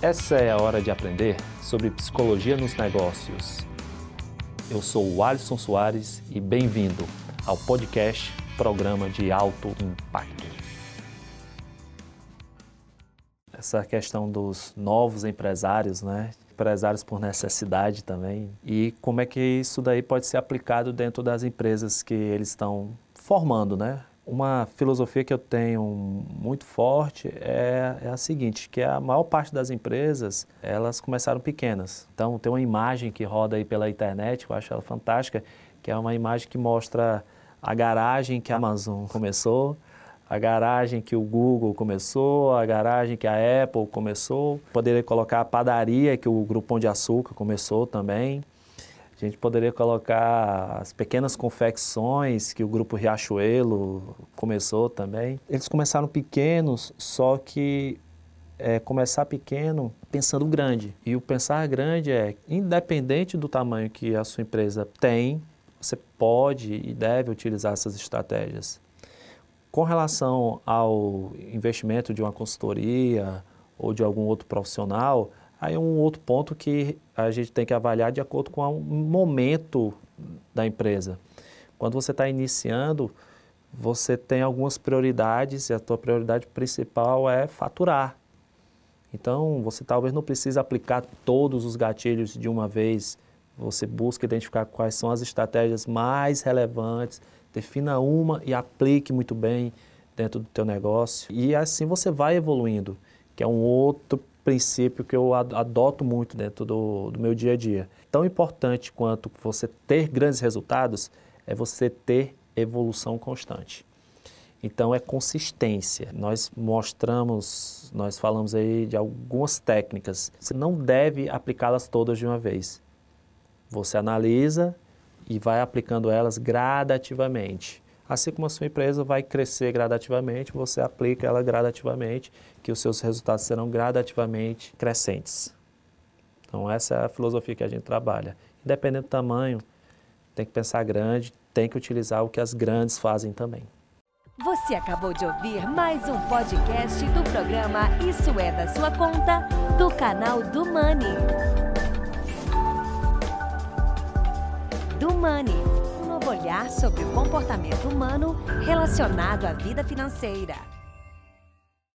Essa é a hora de aprender sobre psicologia nos negócios. Eu sou o Alisson Soares e bem-vindo ao podcast Programa de Alto Impacto. Essa questão dos novos empresários, né? Empresários por necessidade também. E como é que isso daí pode ser aplicado dentro das empresas que eles estão formando, né? Uma filosofia que eu tenho muito forte é, é, a seguinte, que a maior parte das empresas, elas começaram pequenas. Então, tem uma imagem que roda aí pela internet, que eu acho ela fantástica, que é uma imagem que mostra a garagem que a Amazon começou, a garagem que o Google começou, a garagem que a Apple começou. Poderia colocar a padaria que o Grupo Pão de Açúcar começou também. A gente poderia colocar as pequenas confecções que o grupo Riachuelo começou também. Eles começaram pequenos, só que é, começar pequeno pensando grande. E o pensar grande é, independente do tamanho que a sua empresa tem, você pode e deve utilizar essas estratégias. Com relação ao investimento de uma consultoria ou de algum outro profissional, Aí um outro ponto que a gente tem que avaliar de acordo com o momento da empresa. Quando você está iniciando, você tem algumas prioridades e a tua prioridade principal é faturar. Então, você talvez não precise aplicar todos os gatilhos de uma vez. Você busca identificar quais são as estratégias mais relevantes, defina uma e aplique muito bem dentro do teu negócio. E assim você vai evoluindo, que é um outro princípio que eu adoto muito dentro do, do meu dia a dia. Tão importante quanto você ter grandes resultados é você ter evolução constante. Então é consistência. Nós mostramos, nós falamos aí de algumas técnicas. Você não deve aplicá-las todas de uma vez. Você analisa e vai aplicando elas gradativamente. Assim como a sua empresa vai crescer gradativamente, você aplica ela gradativamente, que os seus resultados serão gradativamente crescentes. Então, essa é a filosofia que a gente trabalha. Independente do tamanho, tem que pensar grande, tem que utilizar o que as grandes fazem também. Você acabou de ouvir mais um podcast do programa Isso é da Sua Conta, do canal do Money. Do Money olhar sobre o comportamento humano relacionado à vida financeira.